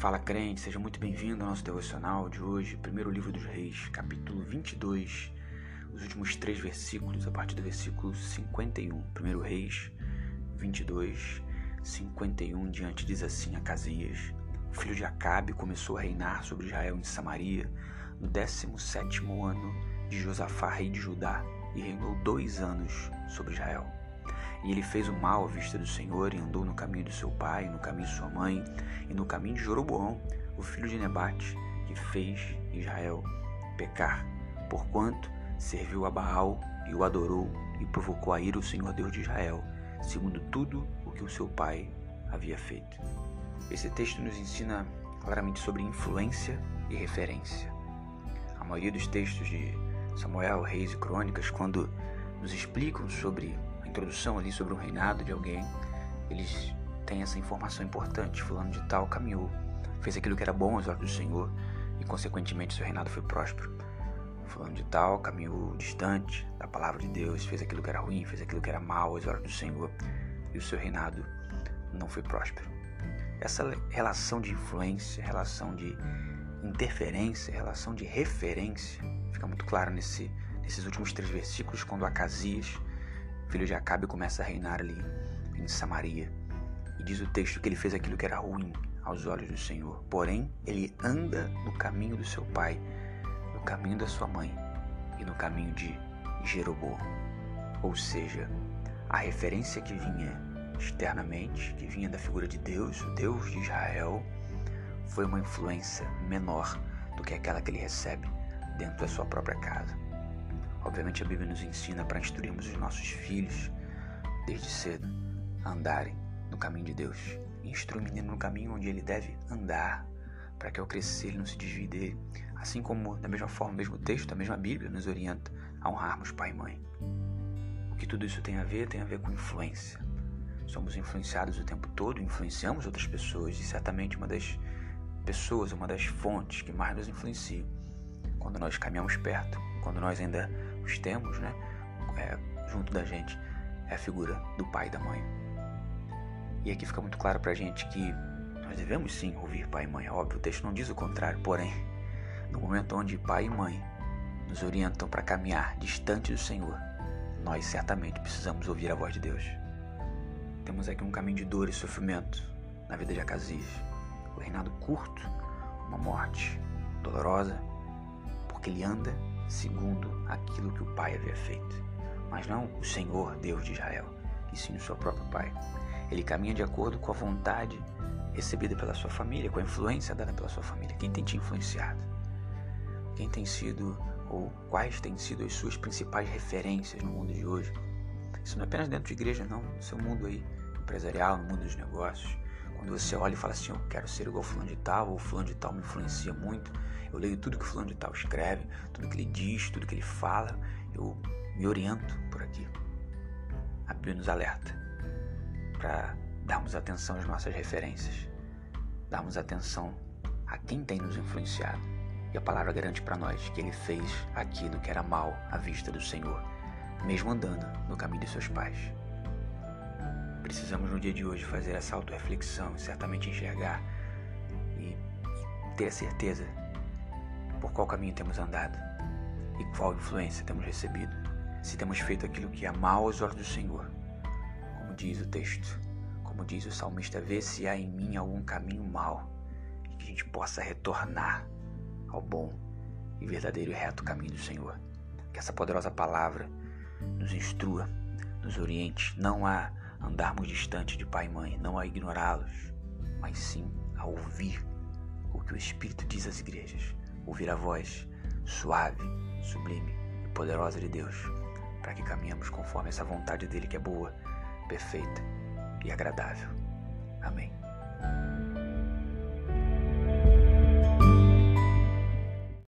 Fala crente, seja muito bem-vindo ao nosso devocional de hoje, primeiro livro dos Reis, capítulo 22, os últimos três versículos, a partir do versículo 51. Primeiro Reis 22, 51 diante diz assim: Acasias, o filho de Acabe, começou a reinar sobre Israel em Samaria no 17 ano de Josafá, rei de Judá, e reinou dois anos sobre Israel. E ele fez o mal à vista do Senhor e andou no caminho de seu pai, no caminho de sua mãe e no caminho de Jeroboão, o filho de Nebate, que fez Israel pecar, porquanto serviu a Baal e o adorou e provocou a ira o Senhor Deus de Israel, segundo tudo o que o seu pai havia feito. Esse texto nos ensina claramente sobre influência e referência. A maioria dos textos de Samuel, Reis e Crônicas, quando nos explicam sobre introdução ali sobre o reinado de alguém, eles têm essa informação importante. Fulano de tal caminhou, fez aquilo que era bom aos olhos do Senhor e, consequentemente, seu reinado foi próspero. Fulano de tal caminhou distante da palavra de Deus, fez aquilo que era ruim, fez aquilo que era mal aos olhos do Senhor e o seu reinado não foi próspero. Essa relação de influência, relação de interferência, relação de referência fica muito clara nesse, nesses últimos três versículos, quando Acasias filho de Acabe começa a reinar ali em Samaria. E diz o texto que ele fez aquilo que era ruim aos olhos do Senhor. Porém, ele anda no caminho do seu pai, no caminho da sua mãe e no caminho de Jeroboão. Ou seja, a referência que vinha externamente, que vinha da figura de Deus, o Deus de Israel, foi uma influência menor do que aquela que ele recebe dentro da sua própria casa. Obviamente a Bíblia nos ensina para instruirmos os nossos filhos desde cedo a andarem no caminho de Deus. Instrui o menino no caminho onde ele deve andar, para que ao crescer ele não se desvie dele. Assim como, da mesma forma, o mesmo texto, a mesma Bíblia nos orienta a honrarmos pai e mãe. O que tudo isso tem a ver? Tem a ver com influência. Somos influenciados o tempo todo, influenciamos outras pessoas e certamente uma das pessoas, uma das fontes que mais nos influenciam quando nós caminhamos perto, quando nós ainda os temos, né, é, junto da gente, é a figura do pai e da mãe. E aqui fica muito claro pra gente que nós devemos sim ouvir pai e mãe. Óbvio, o texto não diz o contrário, porém, no momento onde pai e mãe nos orientam para caminhar distante do Senhor, nós certamente precisamos ouvir a voz de Deus. Temos aqui um caminho de dor e sofrimento na vida de Acasias. O reinado curto, uma morte dolorosa, porque ele anda segundo aquilo que o pai havia feito, mas não o Senhor Deus de Israel, e sim o seu próprio pai. Ele caminha de acordo com a vontade recebida pela sua família, com a influência dada pela sua família. Quem tem te influenciado? Quem tem sido ou quais têm sido as suas principais referências no mundo de hoje? Isso não é apenas dentro de igreja, não. No seu mundo aí empresarial, no mundo dos negócios. Quando você olha e fala assim, eu quero ser igual fulano de tal, ou fulano de tal me influencia muito, eu leio tudo que fulano de tal escreve, tudo que ele diz, tudo que ele fala, eu me oriento por aqui. A Bíblia nos alerta para darmos atenção às nossas referências, darmos atenção a quem tem nos influenciado. E a palavra garante para nós que ele fez aquilo que era mal à vista do Senhor, mesmo andando no caminho de seus pais. Precisamos no dia de hoje fazer essa autorreflexão e certamente enxergar e, e ter a certeza por qual caminho temos andado e qual influência temos recebido, se temos feito aquilo que é mal aos olhos do Senhor, como diz o texto, como diz o salmista, vê se há em mim algum caminho mal e que a gente possa retornar ao bom e verdadeiro e reto caminho do Senhor. Que essa poderosa palavra nos instrua, nos oriente, não a andarmos distante de pai e mãe, não a ignorá-los, mas sim a ouvir o que o Espírito diz às igrejas ouvir a voz suave, sublime e poderosa de Deus, para que caminhemos conforme essa vontade dele que é boa, perfeita e agradável. Amém.